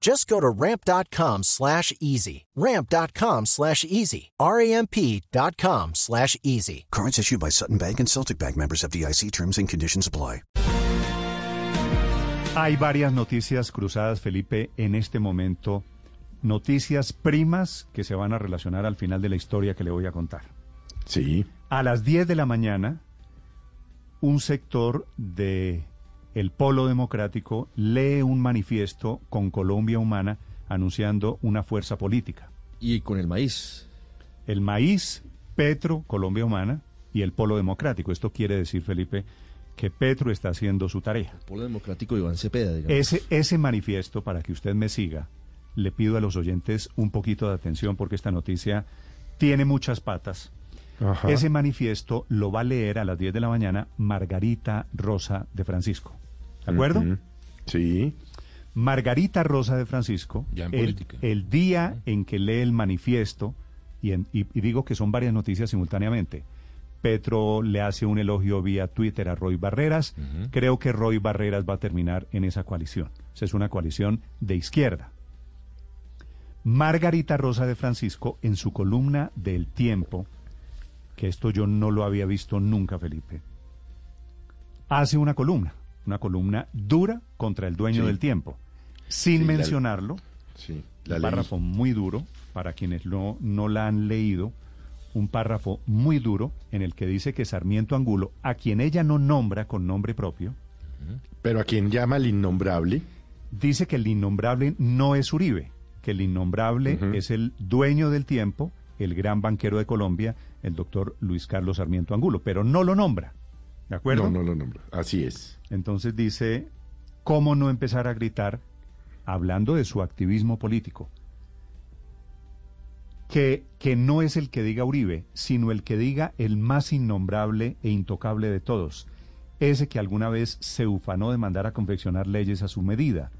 Just go to ramp.com slash easy. Ramp.com slash easy. R-A-M-P.com slash easy. Cards issued by Sutton Bank and Celtic Bank members of DIC terms and conditions apply. Hay varias noticias cruzadas, Felipe, en este momento. Noticias primas que se van a relacionar al final de la historia que le voy a contar. Sí. A las 10 de la mañana, un sector de el Polo Democrático lee un manifiesto con Colombia Humana anunciando una fuerza política. Y con el maíz. El maíz, Petro, Colombia Humana y el Polo Democrático. Esto quiere decir, Felipe, que Petro está haciendo su tarea. El Polo Democrático Iván Cepeda, digamos. Ese, ese manifiesto, para que usted me siga, le pido a los oyentes un poquito de atención porque esta noticia tiene muchas patas. Ajá. Ese manifiesto lo va a leer a las 10 de la mañana Margarita Rosa de Francisco. ¿De acuerdo? Sí. Margarita Rosa de Francisco, Ya en el, día en que lee el manifiesto, y, en- y- y digo que son varias noticias simultáneamente, Petro le hace un elogio vía Twitter a Roy Barreras, creo que Roy Barreras va a terminar en esa coalición. Esa es una coalición de izquierda. Margarita Rosa de Francisco, en su columna del tiempo, que esto yo no lo había visto nunca, Felipe, hace una columna, una columna dura contra el dueño Sí. del tiempo, sin Sí, la- mencionarlo, Sí. un La párrafo muy duro, para quienes no, no la han leído, un párrafo muy duro en el que dice que Sarmiento Angulo, a quien ella no nombra con nombre propio, Pero a quien llama el innombrable. dice que el innombrable no es Uribe, que el innombrable es el dueño del tiempo, el gran banquero de Colombia, el doctor Luis Carlos Sarmiento Angulo, pero no lo nombra. ¿De acuerdo? No, no lo nombro. Así es. Entonces dice, ¿cómo no empezar a gritar, hablando de su activismo político, que, que no es el que diga Uribe, sino el que diga el más innombrable e intocable de todos, ese que alguna vez se ufanó de mandar a confeccionar leyes a su medida?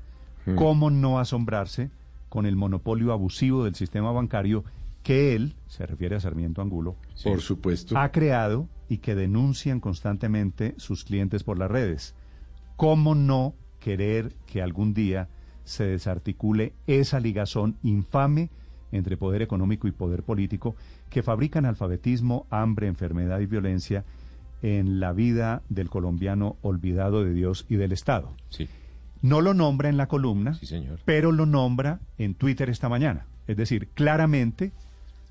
¿Cómo no asombrarse con el monopolio abusivo del sistema bancario que él, se refiere a Sarmiento Angulo, Por supuesto. ha creado y que denuncian constantemente sus clientes por las redes. ¿Cómo no querer que algún día se desarticule esa ligazón infame entre poder económico y poder político que fabrican alfabetismo, hambre, enfermedad y violencia en la vida del colombiano olvidado de Dios y del Estado? Sí, No lo nombra en la columna, sí, señor. pero lo nombra en Twitter esta mañana. Es decir, claramente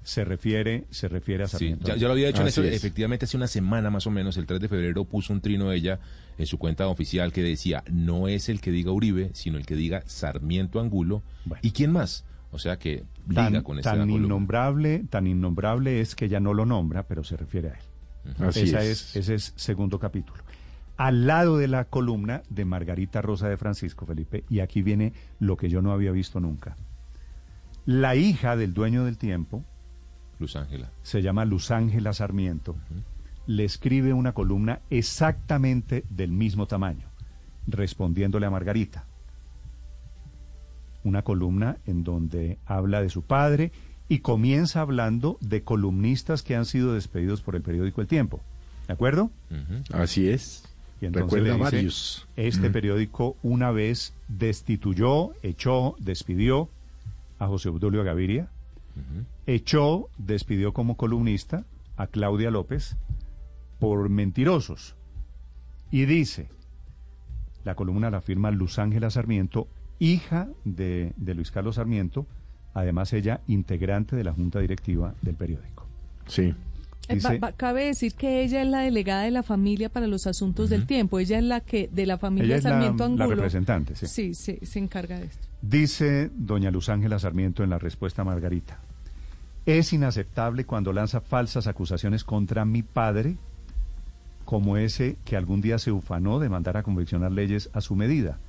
se refiere, se refiere a Sí, Sarmiento. ya, ya lo había hecho, Así Néstor, es. efectivamente hace una semana más o menos, el 3 de febrero, puso un trino ella en su cuenta oficial que decía, no es el que diga Uribe, sino el que diga Sarmiento Angulo. Bueno. ¿Y quién más? O sea que liga tan, con esta tan innombrable, tan innombrable es que ya no lo nombra, pero se refiere a él. Así Esa es. es. ese es segundo capítulo. Al lado de la columna de Margarita Rosa de Francisco Felipe, y aquí viene lo que yo no había visto nunca. La hija del dueño del tiempo, Luz Ángela. se llama Luz Ángela Sarmiento, le escribe una columna exactamente del mismo tamaño, respondiéndole a Margarita. Una columna en donde habla de su padre y comienza hablando de columnistas que han sido despedidos por el periódico El Tiempo. ¿De acuerdo? Así es. Y entonces Recuerda le dice, varios. Este periódico una vez destituyó, echó, despidió a José Obdulio Gaviria, echó, despidió como columnista a Claudia López por mentirosos. Y dice, la columna la firma Luz Ángela Sarmiento, hija de, de Luis Carlos Sarmiento, además ella integrante de la junta directiva del periódico. Sí. Eh, Dice, cabe decir que ella es la delegada de la familia para los asuntos del tiempo. Ella es la que de la familia ella es la, Sarmiento la Angulo. representante, sí. Sí, sí, se encarga de esto. Dice doña Luz Ángela Sarmiento en la respuesta a Margarita. Es inaceptable cuando lanza falsas acusaciones contra mi padre, como ese que algún día se ufanó de mandar a conviccionar leyes a su medida.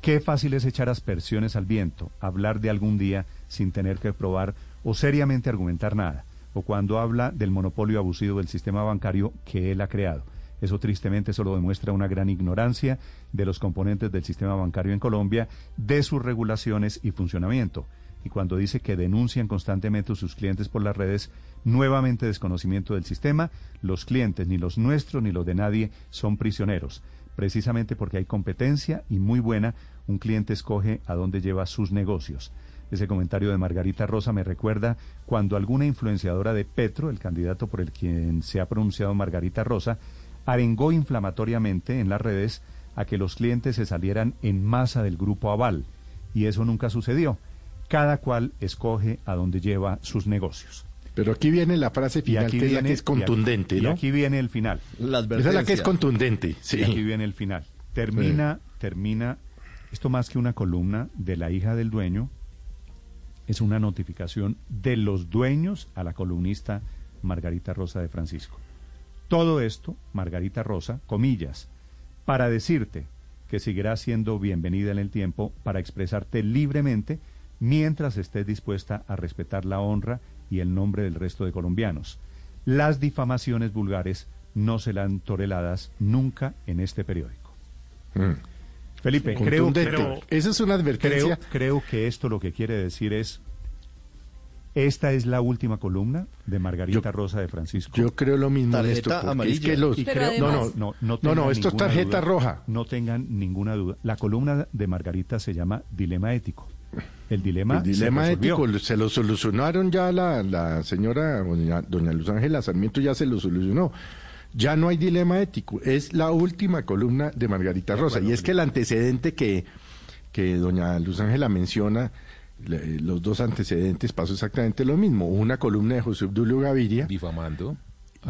Qué fácil es echar aspersiones al viento, hablar de algún día sin tener que probar o seriamente argumentar nada, o cuando habla del monopolio abusivo del sistema bancario que él ha creado. Eso tristemente solo demuestra una gran ignorancia de los componentes del sistema bancario en Colombia, de sus regulaciones y funcionamiento. Y cuando dice que denuncian constantemente a sus clientes por las redes, nuevamente desconocimiento del sistema, los clientes, ni los nuestros ni los de nadie, son prisioneros. Precisamente porque hay competencia y muy buena, un cliente escoge a dónde lleva sus negocios. Ese comentario de Margarita Rosa me recuerda cuando alguna influenciadora de Petro, el candidato por el quien se ha pronunciado Margarita Rosa, arengó inflamatoriamente en las redes a que los clientes se salieran en masa del grupo Aval. Y eso nunca sucedió. Cada cual escoge a dónde lleva sus negocios. Pero aquí viene la frase Y final, aquí que es la viene, que es contundente, y aquí, ¿no? y aquí viene el final. La Esa es la que es contundente, sí. Y aquí viene el final. Termina, termina, esto más que una columna de la hija del dueño, es una notificación de los dueños a la columnista Margarita Rosa de Francisco. Todo esto, Margarita Rosa, comillas, para decirte que seguirás siendo bienvenida en el tiempo para expresarte libremente mientras estés dispuesta a respetar la honra y el nombre del resto de colombianos. Las difamaciones vulgares no serán toleradas nunca en este periódico. Mm. Felipe, creo, creo, Esa es una advertencia. creo, creo que esto lo que quiere decir es, esta es la última columna de Margarita Yo- Rosa de Francisco. Yo creo lo mismo, Tarjeta porque es amarilla. que los... Y Pero creo- además- no, no, no, no, No, esto es ninguna tarjeta duda, roja. No tengan ninguna duda. La columna de Margarita se llama Dilema Ético. El dilema, El dilema se ético se lo solucionaron ya la, la señora doña, doña Luz Ángela Sarmiento ya se lo solucionó. Ya no hay dilema ético, es la última columna de Margarita Rosa. y es que el antecedente que, que doña Luz Ángela menciona, le- los dos antecedentes pasó exactamente lo mismo. Una columna de José Obdulio Gaviria Difamando.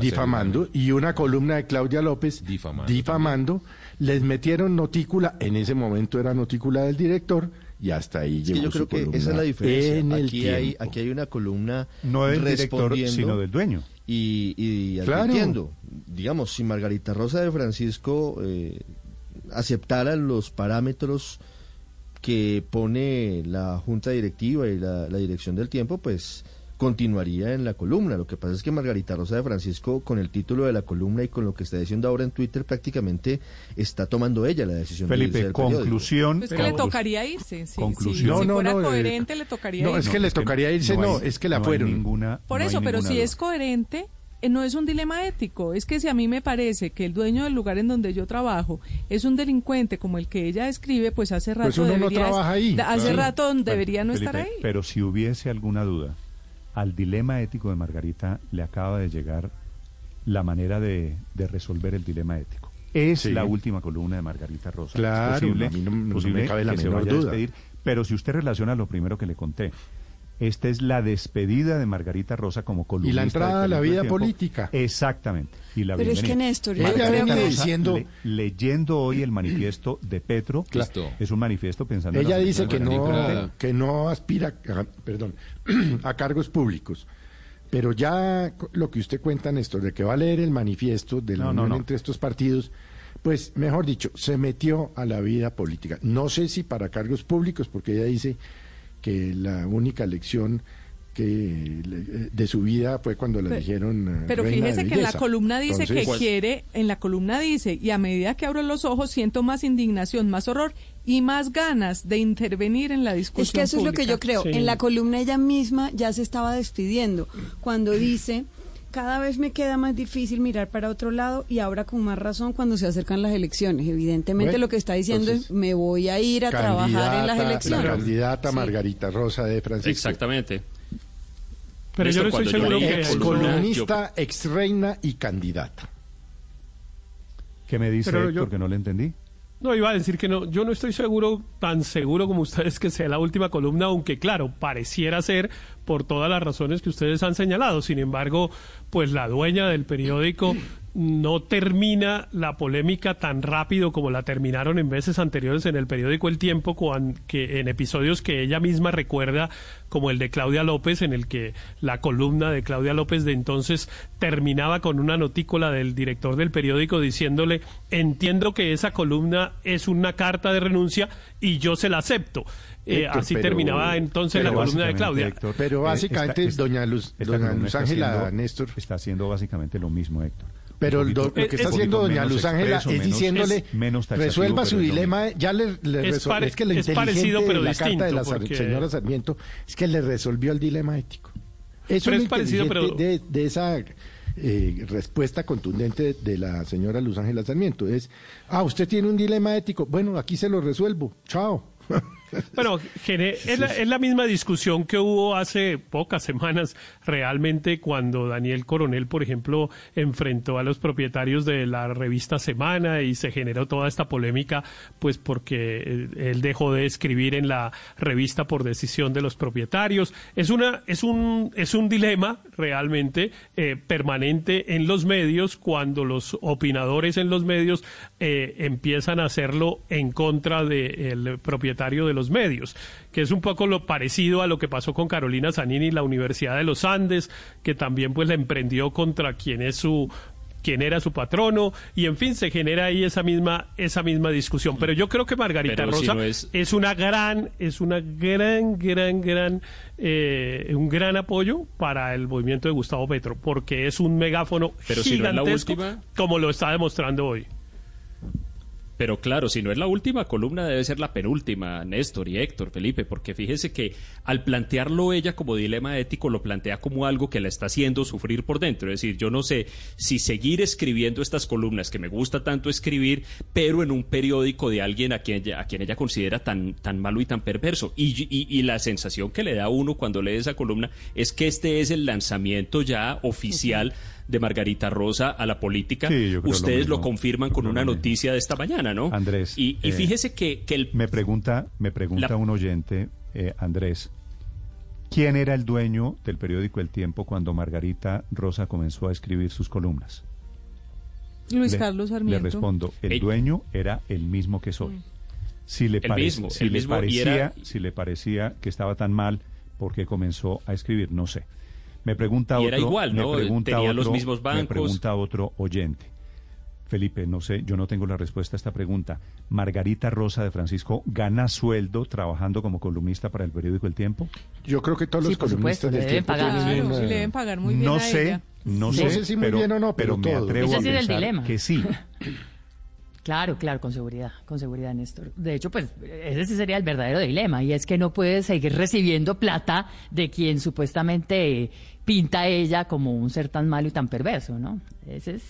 difamando y una columna de Claudia López Difamando difamando. Les metieron notícula, en ese momento era notícula del director y hasta ahí llegó yo su creo que columna esa es la diferencia. en el Aquí hay, aquí hay una columna No del director, sino del dueño. y, y Claro. advirtiendo. Digamos, si Margarita Rosa de Francisco eh, aceptara los parámetros que pone la junta directiva y la, la dirección del tiempo, pues continuaría en la columna. Lo que pasa es que Margarita Rosa de Francisco, con el título de la columna y con lo que está diciendo ahora en Twitter, prácticamente está tomando ella la decisión de Felipe, del periódico. conclusión. Pues que le tocaría irse. sí, Conclusión. sí. No, si no, fuera no, eh, coherente, le tocaría no, irse. es que le tocaría irse, no, hay- es que la no fueron. ninguna- Por no eso, pero si duda. es coherente, eh, no es un dilema ético. Es que si a mí me parece que el dueño del lugar en donde yo trabajo es un delincuente como el que ella escribe, pues hace rato Pues uno no debería, trabaja ahí. hace Claro. rato debería no Felipe, estar ahí. Pero si hubiese alguna duda, al dilema ético de Margarita le acaba de llegar la manera de, de resolver el dilema ético. Es Sí. la última columna de Margarita Rosa. Claro, es posible, a mí no- no posible me cabe la que se menor a duda. despedir, pero si usted relaciona lo primero que le conté, esta es la despedida de Margarita Rosa como columnista. Y la entrada a la vida Tiempo. política. Exactamente. Y la Pero es que. Néstor, Ella que- Rosa, diciendo- le- leyendo hoy el manifiesto de Petro, Listo. es un manifiesto pensando en Ella dice que no, que no aspira, a, perdón, a cargos públicos. Pero ya lo que usted cuenta, Néstor, de que va a leer el manifiesto de la No, no, unión no. entre estos partidos, pues, mejor dicho, se metió a la vida política. No sé si para cargos públicos, porque ella dice que la única elección que le- de su vida fue cuando la Pero- eligieron eh, Pero reina de fíjese que en la columna dice Entonces, que pues, quiere, en la columna dice, y a medida que abro los ojos siento más indignación, más horror y más ganas de intervenir en la discusión. Es que eso es lo que yo creo. En la columna ella misma ya se estaba despidiendo cuando dice, cada vez me queda más difícil mirar para otro lado y ahora con más razón cuando se acercan las elecciones. Evidentemente Bueno, lo que está diciendo entonces, es, me voy a ir a trabajar en las elecciones. La candidata Sí. Margarita Rosa de Francisco. Exactamente. Pero yo no estoy seguro yo que Ex columnista, ex reina y candidata. ¿Qué me dice Pero Héctor yo- que no le entendí? No, iba a decir que no, yo no estoy seguro, tan seguro como ustedes que sea la última columna, aunque claro, pareciera ser por todas las razones que ustedes han señalado. Sin embargo, pues la dueña del periódico no termina la polémica tan rápido como la terminaron en veces anteriores en el periódico El Tiempo, que en episodios que ella misma recuerda, como el de Claudia López, en el que la columna de Claudia López de entonces terminaba con una notícula del director del periódico diciéndole, entiendo que esa columna es una carta de renuncia y yo se la acepto. Eh, así terminaba entonces la columna de Claudia. pero eh, básicamente, doña Luz, doña Luz Ángela Néstor. Está haciendo básicamente lo mismo, Héctor. Pero lo, que está haciendo doña Luz Ángela es diciéndole, resuelva su dilema, ya le, es, es, que lo es parecido, pero la distinto, carta de la señora Sarmiento es que le resolvió el dilema ético. Eso es parecido, pero... de, de esa eh, respuesta contundente de la señora Luz Ángela Sarmiento. Es, ah, usted tiene un dilema ético. Bueno, aquí se lo resuelvo. Chao. Bueno, es la, es la, misma discusión que hubo hace pocas semanas realmente cuando Daniel Coronel, por ejemplo, enfrentó a los propietarios de la revista Semana y se generó toda esta polémica, pues porque eh, él dejó de escribir en la revista por decisión de los propietarios. Es una, es un, es un dilema realmente eh, permanente en los medios cuando los opinadores en los medios eh, empiezan a hacerlo en contra del propietario de los medios, que es un poco lo parecido a lo que pasó con Carolina Zanini y la Universidad de los Andes, que también pues la emprendió contra quien es su quien era su patrono y en fin se genera ahí esa misma esa misma discusión. Pero yo creo que Margarita Rosa es... una gran es una gran gran gran eh, un gran apoyo para el movimiento de Gustavo Petro porque es un megáfono pero gigantesco como lo está demostrando hoy pero claro, si no es la última columna, debe ser la penúltima, Néstor y Héctor, Felipe, porque fíjese que al plantearlo ella como dilema ético, lo plantea como algo que la está haciendo sufrir por dentro. Es decir, yo no sé si seguir escribiendo estas columnas que me gusta tanto escribir, pero en un periódico de alguien a quien a quien ella considera tan, tan malo y tan perverso. Y, y, la sensación que le da a uno cuando lee esa columna es que este es el lanzamiento ya oficial de Margarita Rosa a la política. Ustedes lo, confirman con una noticia de esta mañana, ¿no? Andrés. Y, eh, fíjese que, que, el... Me pregunta, me pregunta un oyente, eh, Andrés, ¿quién era el dueño del periódico El Tiempo cuando Margarita Rosa comenzó a escribir sus columnas? Luis Carlos Sarmiento. Le respondo, el dueño era el mismo que soy. Mm. Si le, si le parecía, si le parecía que estaba tan mal, ¿por qué comenzó a escribir? No sé. Me pregunta otro, igual, ¿no? Tenía otro, los mismos bancos. Me pregunta otro oyente. Felipe, no sé, yo no tengo la respuesta a esta pregunta. ¿Margarita Rosa de Francisco gana sueldo trabajando como columnista para el periódico El Tiempo? Yo creo que todos los columnistas del Tiempo tienen, le deben pagar muy bien no sé, No sé, si muy bien o no, pero, me atrevo a pensar que sí. Claro, claro, con seguridad, con seguridad, Néstor. De hecho, pues ese sería el verdadero dilema, y es que no puede seguir recibiendo plata de quien supuestamente pinta ella como un ser tan malo y tan perverso, ¿no? Ese es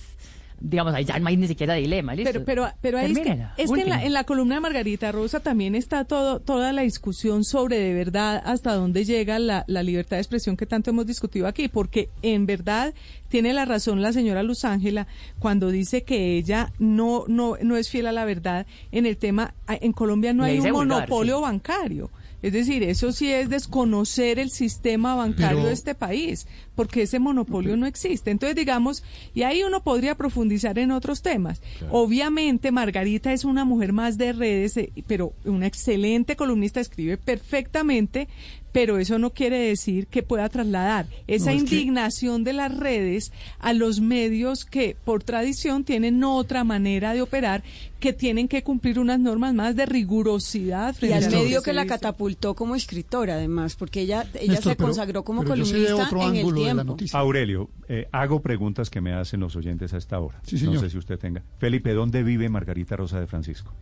digamos, ahí ya no hay ni siquiera dilema, ¿listo? Pero, pero, pero ahí es que, es que en, la, en, la, columna de Margarita Rosa también está todo, toda la discusión sobre de verdad hasta dónde llega la, la libertad de expresión que tanto hemos discutido aquí, porque en verdad tiene la razón la señora Luz Ángela cuando dice que ella no, no, no es fiel a la verdad en el tema, en Colombia no hay un monopolio bancario. Es decir, eso sí es desconocer el sistema bancario de este país, porque ese monopolio no existe. Entonces, digamos, y ahí uno podría profundizar en otros temas. Obviamente, Margarita es una mujer más de redes, eh, pero una excelente columnista, escribe perfectamente, pero eso no quiere decir que pueda trasladar esa indignación de las redes a los medios que por tradición tienen otra manera de operar, que tienen que cumplir unas normas más de rigurosidad. Y al medio que la catapultó como escritora, además, porque ella, ella se consagró como columnista en el tiempo. Aurelio, eh, hago preguntas que me hacen los oyentes a esta hora. no sé si usted tenga. Felipe, ¿dónde vive Margarita Rosa de Francisco?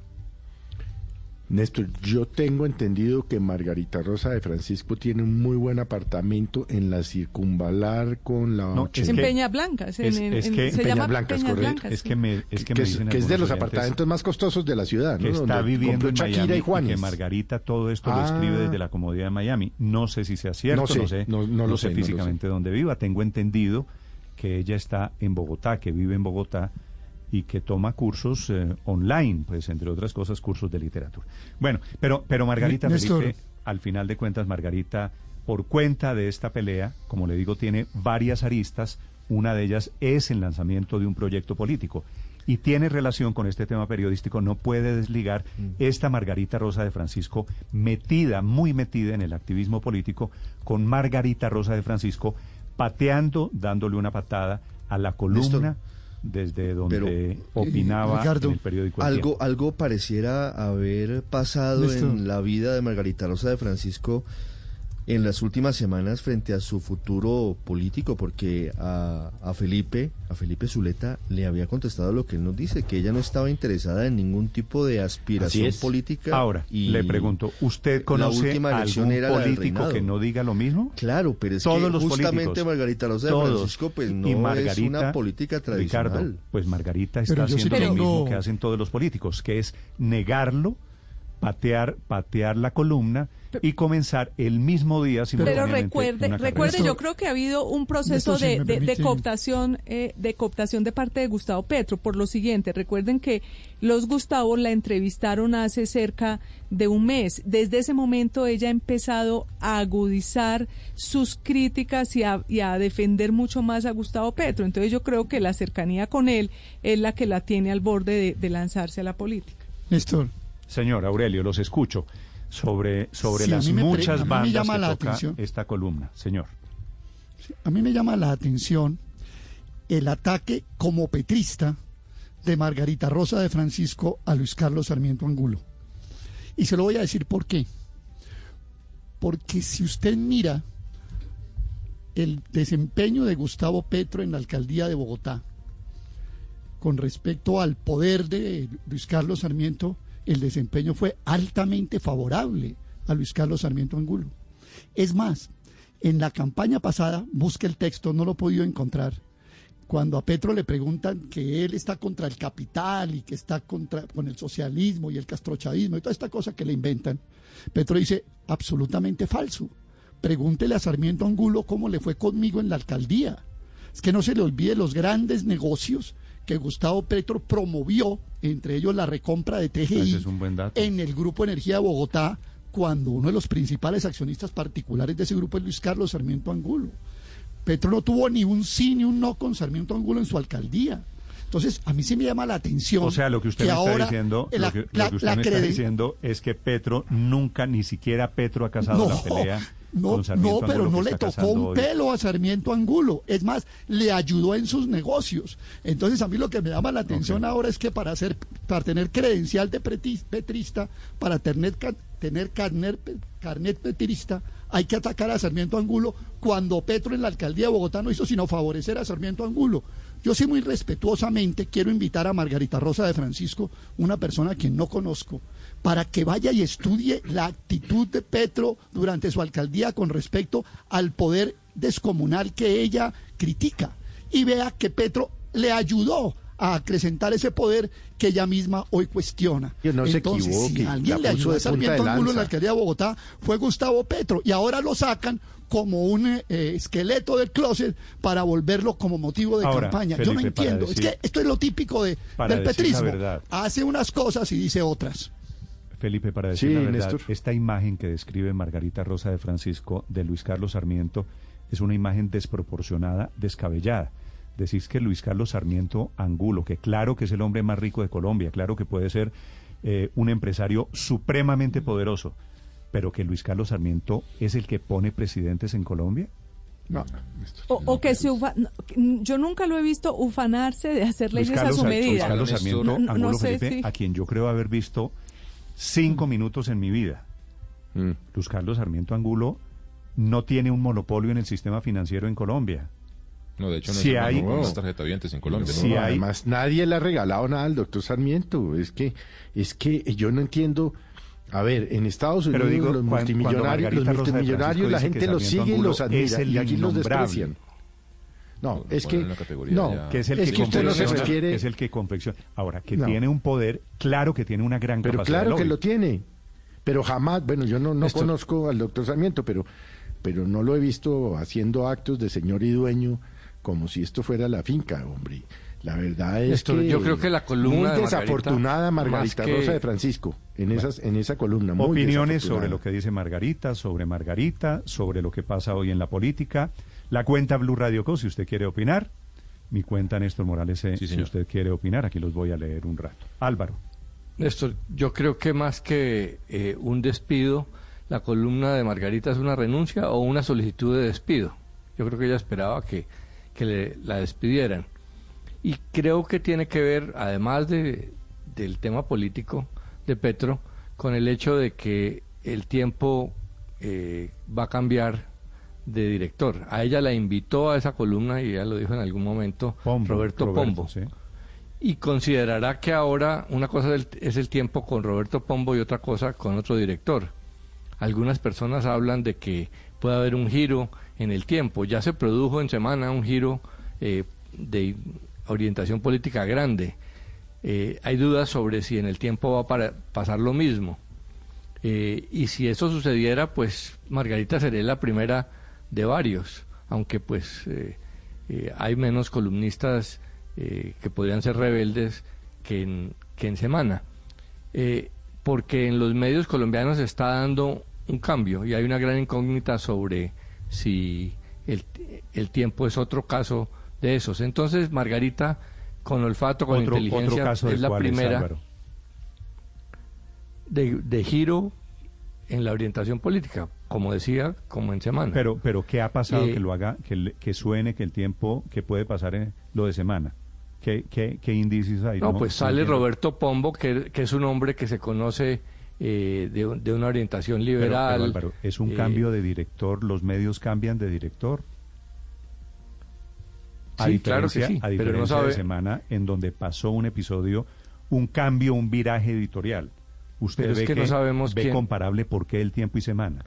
Néstor, yo tengo entendido que Margarita Rosa de Francisco tiene un muy buen apartamento en la circunvalar con la... No, es en Peña Blanca, es, que, se llama Blancas, correcto. Es que me, es que, me dicen que es de los apartamentos más costosos de la ciudad, que ¿no? está viviendo en Miami y, que Margarita todo esto lo escribe desde la comodidad de Miami. No sé si sea cierto, no sé, no, lo sé, físicamente dónde viva. Tengo entendido que ella está en Bogotá, que vive en Bogotá y que toma cursos eh, online, pues entre otras cosas cursos de literatura. Bueno, pero, pero Margarita Felipe, al final de cuentas, Margarita, por cuenta de esta pelea, como le digo, tiene varias aristas. Una de ellas es el lanzamiento de un proyecto político y tiene relación con este tema periodístico, no puede desligar mm. esta Margarita Rosa de Francisco metida, muy metida en el activismo político, con Margarita Rosa de Francisco pateando, dándole una patada a la columna desde donde eh, opinaba en el periódico. algo, algo pareciera haber pasado en la vida de Margarita Rosa de Francisco en las últimas semanas frente a su futuro político, porque a, a, Felipe, a Felipe Zuleta, le había contestado lo que él nos dice, que ella no estaba interesada en ningún tipo de aspiración política. Ahora, y le pregunto, ¿usted conoce algún político que no diga lo mismo? Claro, pero es que justamente Margarita Rosa de Francisco, pues no es una política tradicional. Ricardo, pues Margarita está haciendo lo mismo que hacen todos los políticos, que es negarlo, patear, patear la columna y comenzar el mismo día Pero recuerde, recuerde, yo creo que ha habido un proceso de, de, cooptación, eh, de cooptación de parte de Gustavo Petro por lo siguiente. Recuerden que los Gustavo la entrevistaron hace cerca de un mes. Desde ese momento ella ha empezado a agudizar sus críticas y a, y a defender mucho más a Gustavo Petro. Entonces yo creo que la cercanía con él es la que la tiene al borde de, lanzarse a la política. Néstor. Señor Aurelio, los escucho sobre, sobre las muchas bandas que toca esta columna, señor. a mí me llama la atención el ataque como petrista de Margarita Rosa de Francisco a Luis Carlos Sarmiento Angulo. Y se lo voy a decir por qué. Porque si usted mira el desempeño de Gustavo Petro en la alcaldía de Bogotá con respecto al poder de Luis Carlos Sarmiento, el desempeño fue altamente favorable a Luis Carlos Sarmiento Angulo. Es más, en la campaña pasada, busque el texto, no lo he podido encontrar, cuando a Petro le preguntan que él está contra el capital y que está contra con el socialismo y el castrochavismo y toda esta cosa que le inventan, Petro dice absolutamente falso. Pregúntele a Sarmiento Angulo cómo le fue conmigo en la alcaldía. Es que no se le olvide los grandes negocios que Gustavo Petro promovió, entre ellos la recompra de TGI en el Grupo Energía de Bogotá, cuando uno de los principales accionistas particulares de ese grupo es Luis Carlos Sarmiento Angulo. Petro no tuvo ni un sí ni un no con Sarmiento Angulo en su alcaldía. Entonces, a mí sí me llama la atención. O sea, lo que usted me está diciendo, lo que, usted me está diciendo es que Petro nunca, ni siquiera Petro ha casado la pelea no, no, pero no le tocó un pelo a Sarmiento Angulo. Es más, le ayudó en sus negocios. Entonces, a mí lo que me llama la atención ahora es que para hacer, para tener credencial de petrista, para tener, tener carnet, carnet petrista, hay que atacar a Sarmiento Angulo cuando Petro en la alcaldía de Bogotá no hizo sino favorecer a Sarmiento Angulo. Yo sí muy respetuosamente quiero invitar a Margarita Rosa de Francisco, una persona a quien no conozco, para que vaya y estudie la actitud de Petro durante su alcaldía con respecto al poder descomunal que ella critica y vea que Petro le ayudó a acrecentar ese poder que ella misma hoy cuestiona. no Entonces, se equivoque, si alguien le ayudó a Sarmiento Angulo en la alcaldía de Bogotá fue Gustavo Petro y ahora lo sacan como un eh, esqueleto del closet para volverlo como motivo de campaña. Yo no entiendo. es que esto es lo típico de, del petrismo. Hace unas cosas y dice otras. Felipe, para decir la verdad, esta imagen que describe Margarita Rosa de Francisco de Luis Carlos Sarmiento es una imagen desproporcionada, descabellada. Decís que Luis Carlos Sarmiento Angulo, que claro que es el hombre más rico de Colombia, claro que puede ser eh, un empresario supremamente poderoso, pero que Luis Carlos Sarmiento es el que pone presidentes en Colombia. No. O, que se yo nunca lo he visto ufanarse de hacer leyes a su medida. Luis Carlos Sarmiento Angulo Felipe, a quien yo creo haber visto cinco minutos en mi vida. Mm. Luis Carlos Sarmiento Angulo no tiene un monopolio en el sistema financiero en Colombia. No, de hecho no si hay no, tarjeta en Colombia. Si Además, nadie le ha regalado nada al doctor Sarmiento. Es que, es que yo no entiendo a ver, en Estados Unidos digo, los multimillonarios, los multimillonarios la gente los sigue y los admira y aquí los desprecian. No, es que no, que es el que, usted no se refiere, es el que confecciona. Ahora, que tiene un poder, claro que tiene una gran pero capacidad. Pero claro que lo tiene. Pero jamás, bueno, yo no, no conozco al doctor Sarmiento, pero, pero no lo he visto haciendo actos de señor y dueño como si esto fuera la finca, hombre La verdad es que yo creo que la columna muy desafortunada Margarita, Rosa de Francisco en esas en esa columna. opiniones sobre lo que dice Margarita, sobre Margarita, sobre lo que pasa hoy en la política. La cuenta Blue Radio Co. Si usted quiere opinar, mi cuenta Néstor Morales. Eh, si usted quiere opinar, aquí los voy a leer un rato. Álvaro. Néstor, yo creo que más que eh, un despido, la columna de Margarita es una renuncia o una solicitud de despido. Yo creo que ella esperaba que, que la despidieran. Y creo que tiene que ver, además de, del tema político de Petro, con el hecho de que el tiempo eh, va a cambiar de director. A ella la invitó a esa columna, y ella lo dijo en algún momento, Roberto, Pombo. Y considerará que ahora una cosa es el tiempo con Roberto Pombo y otra cosa con otro director. Algunas personas hablan de que puede haber un giro en el tiempo. Ya se produjo en semana un giro eh, de orientación política grande. Eh, hay dudas sobre si en el tiempo va para pasar lo mismo. Eh, y si eso sucediera, pues Margarita sería la primera de varios, aunque pues eh, hay menos columnistas que podrían ser rebeldes que en, que en semana. porque en los medios colombianos se está dando un cambio y hay una gran incógnita sobre si el, el tiempo es otro caso de esos. Entonces, Margarita, con olfato, con inteligencia, es la primera de, de, giro en la orientación política, como decía, como en semana. Pero, pero ¿qué ha pasado eh, que lo haga, que, que suene que el tiempo que puede pasar en lo de semana? ¿Qué, qué, qué indicios hay? No, pues sale Roberto Pombo, que, que, es un hombre que se conoce eh, de, de, una orientación liberal. es un cambio eh, de director, los medios cambian de director. A sí, claro que sí, a diferencia pero no sabe... de semana en donde pasó un episodio, un cambio, un viraje editorial. ¿Usted ve, que, no sabemos ve comparable por qué el tiempo y semana?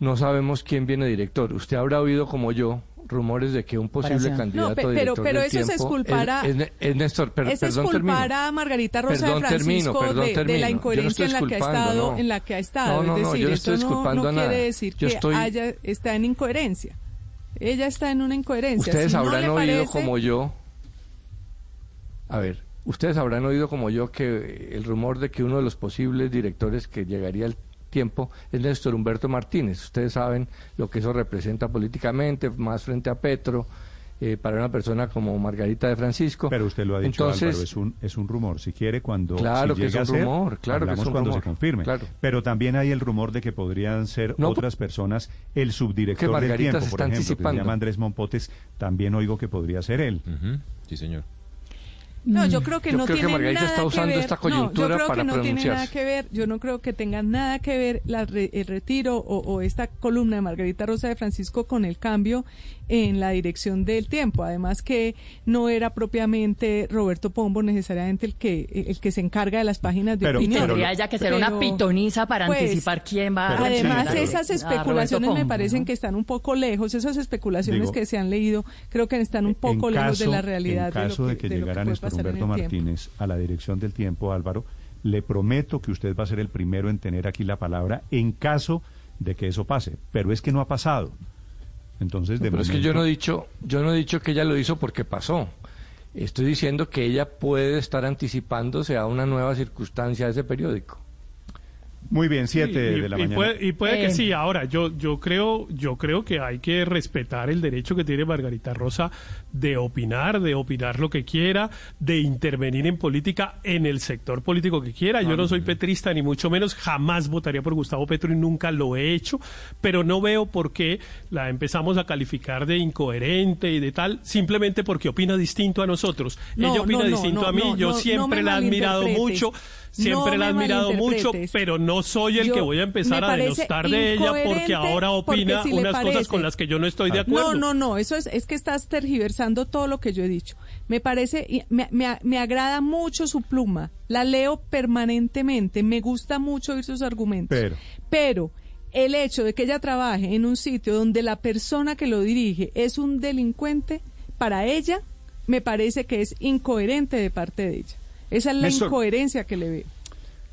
No sabemos quién viene director. Usted habrá oído como yo rumores de que un posible candidato no, pero, director pero eso es culpar a es, es, Néstor, per, es perdón, culpar a Margarita Rosa de Francisco de, de, la incoherencia no en la que ha estado no. en la que ha estado no, no, es decir, yo no estoy esto no, quiere decir que estoy... haya, está en incoherencia ella está en una incoherencia. Ustedes habrán oído como yo. A ver, ustedes habrán oído como yo que el rumor de que uno de los posibles directores que llegaría al tiempo es Néstor Humberto Martínez. Ustedes saben lo que eso representa políticamente, más frente a Petro, eh, para una persona como Margarita de Francisco. Pero usted lo ha dicho, Entonces, es un, es un rumor. Si quiere, cuando claro que es un rumor, claro que es un cuando rumor, se confirme. Claro. Pero también hay el rumor de que podrían ser otras personas. El subdirector del tiempo, por ejemplo, que se llama Andrés Monpotes, también oigo que podría ser él. Sí, señor. No, yo creo que no tiene nada está usando que ver. esta coyuntura no, yo creo que no tiene nada que ver. Yo no creo que tenga nada que ver la el retiro o, o, esta columna de Margarita Rosa de Francisco con el cambio en la dirección del tiempo. Además que no era propiamente Roberto Pombo necesariamente el que el que se encarga de las páginas de opinión. Tendría ya que ser una pitoniza para pues, anticipar quién va a Además esas especulaciones me parecen que están un poco lejos. Esas especulaciones que se han leído creo que están un poco lejos de la realidad. En caso de, que, de que llegaran Humberto Martínez a la dirección del tiempo, Álvaro, le prometo que usted va a ser el primero en tener aquí la palabra en caso de que eso pase. Pero es que no ha pasado. Entonces, de pero es que yo no he dicho, yo no he dicho que ella lo hizo porque pasó. Estoy diciendo que ella puede estar anticipándose a una nueva circunstancia de ese periódico. Muy bien, siete de la y mañana. Puede, y puede que Eh. sí. Ahora, yo, yo creo, yo creo que hay que respetar el derecho que tiene Margarita Rosa de opinar, de opinar lo que quiera, de intervenir en política en el sector político que quiera. Yo no soy petrista ni mucho menos, jamás votaría por Gustavo Petro y nunca lo he hecho, pero no veo por qué la empezamos a calificar de incoherente y de tal, simplemente porque opina distinto a nosotros. No, Ella opina no, no, distinto no, a mí, no, yo no, siempre la he admirado mucho. Siempre No la he admirado mucho, pero no soy el Yo- que voy a empezar a denostar de ella porque ahora porque opina si unas cosas con las que yo no estoy de acuerdo. No, no, no, eso es, es que estás tergiversando todo lo que yo he dicho. Me parece, y me, me, me agrada mucho su pluma, la leo permanentemente, me gusta mucho oír sus argumentos. Pero. Pero el hecho de que ella trabaje en un sitio donde la persona que lo dirige es un delincuente, para ella me parece que es incoherente de parte de ella. Esa es la Néstor. incoherencia que le veo.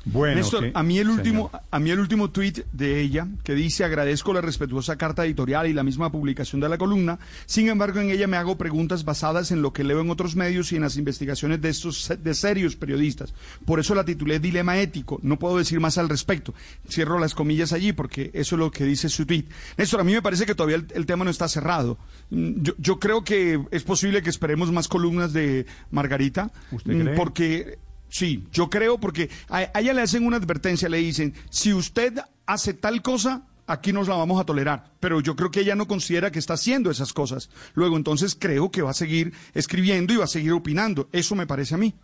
Bueno, Néstor, a mí el último, a mí el último tuit de ella que dice agradezco la respetuosa carta editorial y la misma publicación de la columna. Sin embargo, en ella me hago preguntas basadas en lo que leo en otros medios y en las investigaciones de estos de serios periodistas. Por eso la titulé Dilema ético. No puedo decir más al respecto. Cierro las comillas allí porque eso es lo que dice su tuit. Néstor, a mí me parece que todavía el, tema no está cerrado. Mm, yo, yo, creo que es posible que esperemos más columnas de Margarita. ¿Usted cree? Porque Sí, yo creo porque a, ella le hacen una advertencia, le dicen, si usted hace tal cosa, aquí nos la vamos a tolerar. Pero yo creo que ella no considera que está haciendo esas cosas. Luego, entonces creo que va a seguir escribiendo y va a seguir opinando. Eso me parece a mí.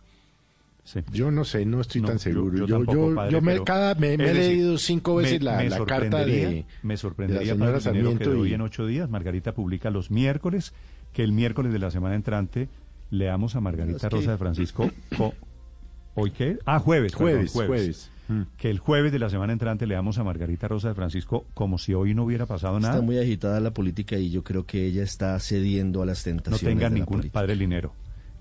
Yo no sé, no estoy tan seguro. Yo, yo, me, cada, me, he leído cinco veces la, carta de. Me sorprendería, de la señora que hoy en ocho días Margarita publica los miércoles, que el miércoles de la semana entrante leamos a Margarita Rosa de Francisco ¿Hoy qué? Ah, jueves. Jueves, jueves. Mm. Que el jueves de la semana entrante le damos a Margarita Rosa de Francisco como si hoy no hubiera pasado nada. Está muy agitada la política y yo creo que ella está cediendo a las tentaciones. No tenga ningún padre Linero.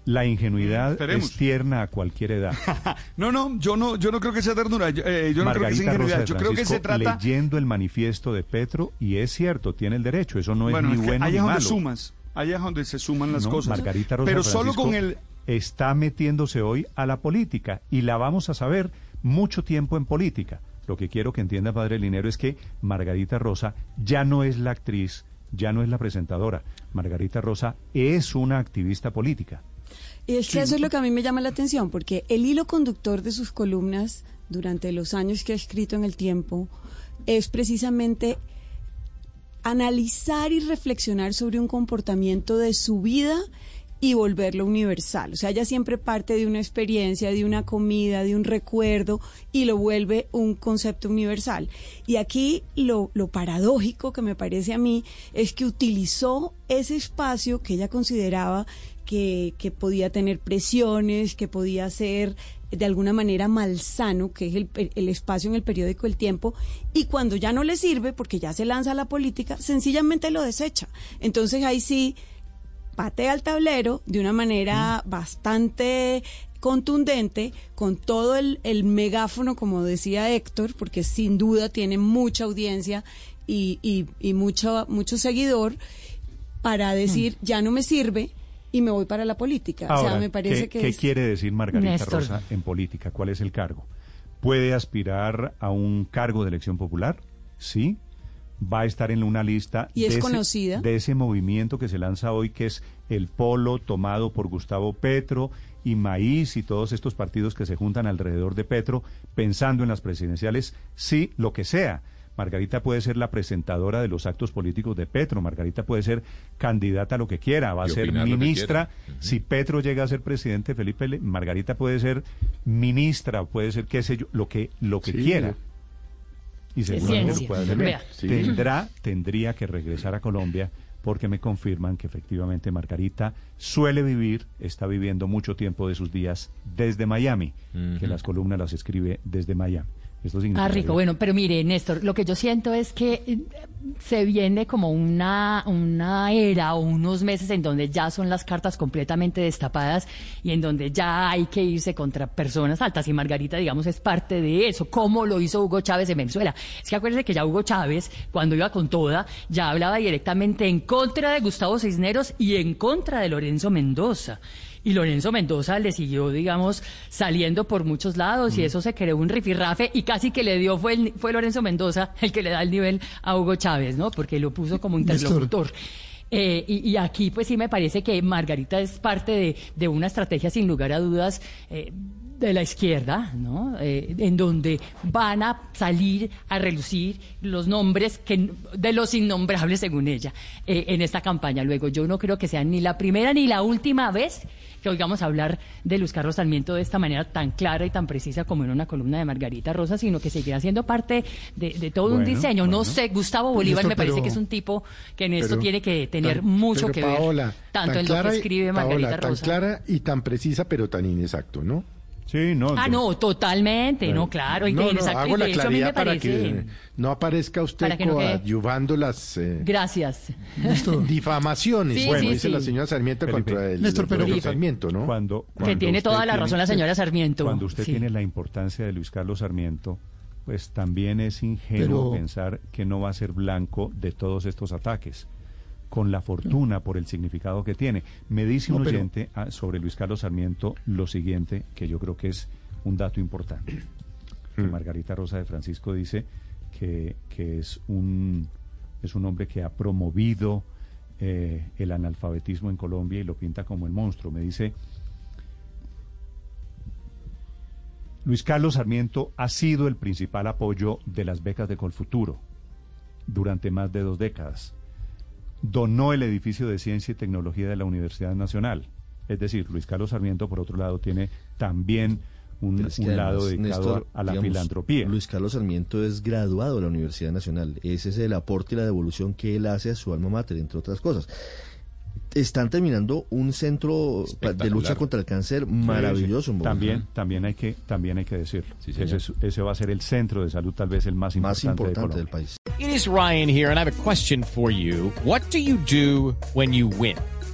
La ingenuidad mm, es tierna a cualquier edad. no, no, yo no, yo no creo que sea ternura. Yo, eh, no creo que sea ingenuidad. Yo creo que se trata leyendo el manifiesto de Petro y es cierto, tiene el derecho. Eso no es ni bueno ahí es donde sumas, ahí es donde se suman las cosas. Margarita Rosa Pero solo con el está metiéndose hoy a la política y la vamos a saber mucho tiempo en política. Lo que quiero que entienda Padre Linero es que Margarita Rosa ya no es la actriz, ya no es la presentadora. Margarita Rosa es una activista política. Y es que eso es lo que a mí me llama la atención, porque el hilo conductor de sus columnas durante los años que ha escrito en el tiempo es precisamente analizar y reflexionar sobre un comportamiento de su vida y volverlo universal. O sea, ella siempre parte de una experiencia, de una comida, de un recuerdo y lo vuelve un concepto universal. Y aquí lo, lo paradójico que me parece a mí es que utilizó ese espacio que ella consideraba que, que podía tener presiones, que podía ser de alguna manera malsano, que es el, el, espacio en el periódico El Tiempo, y cuando ya no le sirve, porque ya se lanza a la política, sencillamente lo desecha. Entonces ahí sí patea al tablero de una manera mm. bastante contundente, con todo el, megáfono, como decía Héctor, porque sin duda tiene mucha audiencia y, y, mucho, mucho seguidor, para decir, mm. ya no me sirve, y me voy para la política. o sea, me parece ¿qué, que ¿qué quiere decir Margarita Rosa en política? ¿Cuál es el cargo? ¿Puede aspirar a un cargo de elección popular? Sí va a estar en una lista ¿Y de, Ese, de ese movimiento que se lanza hoy, que es el polo tomado por Gustavo Petro y Maíz y todos estos partidos que se juntan alrededor de Petro, pensando en las presidenciales, sí, lo que sea. Margarita puede ser la presentadora de los actos políticos de Petro, Margarita puede ser candidata a lo que quiera, va a ser ministra. Si Petro llega a ser presidente, Felipe, Margarita puede ser ministra, puede ser qué sé yo, lo que, lo que quiera y seguramente lo puede hacer Tendrá, tendría que regresar a Colombia porque me confirman que efectivamente Margarita suele vivir, está viviendo mucho tiempo de sus días desde Miami, que las columnas las escribe desde Miami. Esto ah, rico. Bueno, pero mire, Néstor, lo que yo siento es que eh, se viene como una, una era o unos meses en donde ya son las cartas completamente destapadas y en donde ya hay que irse contra personas altas. Y Margarita, digamos, es parte de eso, como lo hizo Hugo Chávez en Venezuela. Es que acuérdense que ya Hugo Chávez, cuando iba con toda, ya hablaba directamente en contra de Gustavo Cisneros y en contra de Lorenzo Mendoza y Lorenzo Mendoza le siguió, digamos, saliendo por muchos lados y eso se creó un rifirrafe y casi que le dio, fue, fue Lorenzo Mendoza el que le da el nivel a Hugo Chávez, ¿no? Porque lo puso como interlocutor. Eh, y, aquí, pues sí me parece que Margarita es parte de, de una estrategia, sin lugar a dudas, eh, de la izquierda, ¿no? Eh, en donde van a salir a relucir los nombres que, de los innombrables, según ella, en esta campaña. Luego, yo no creo que sea ni la primera ni la última vez que oigamos hablar de Luis Carlos Sarmiento de esta manera tan clara y tan precisa como en una columna de Margarita Rosa, sino que seguirá siendo parte de, todo un diseño. No sé, Gustavo Bolívar me parece que es un tipo que en esto tiene que tener mucho que ver, tanto en lo que escribe Margarita Rosa. Tan clara y tan precisa, pero tan inexacto, ¿no? Sí, no. Ah, no, totalmente, no, claro. No, no, hago la claridad para que no aparezca usted coadyuvando las eh, Gracias. difamaciones, bueno, dice la señora Sarmiento contra el, Néstor, pero Sarmiento, ¿no? Cuando, que tiene toda la razón la señora Sarmiento. Cuando usted tiene la importancia de Luis Carlos Sarmiento, pues también es ingenuo pensar que no va a ser blanco de todos estos ataques con la fortuna por el significado que tiene. Me dice un oyente ah, sobre Luis Carlos Sarmiento lo siguiente, que yo creo que es un dato importante. Mm. Margarita Rosa de Francisco dice que, es, un, es un hombre que ha promovido eh, el analfabetismo en Colombia y lo pinta como el monstruo. Me dice, Luis Carlos Sarmiento ha sido el principal apoyo de las becas de Colfuturo durante más de dos décadas donó el edificio de Ciencia y Tecnología de la Universidad Nacional. Es decir, Luis Carlos Sarmiento, por otro lado, tiene también un, lado dedicado a la filantropía. Luis Carlos Sarmiento es graduado de la Universidad Nacional. Ese es el aporte y la devolución que él hace a su alma mater, entre otras cosas están terminando un centro de lucha contra el cáncer maravilloso. También, también hay que, también hay que decirlo. ese, va a ser el centro de salud, tal vez el más importante, más importante del país. It is Ryan here, and I have a question for you. What do you do when you win?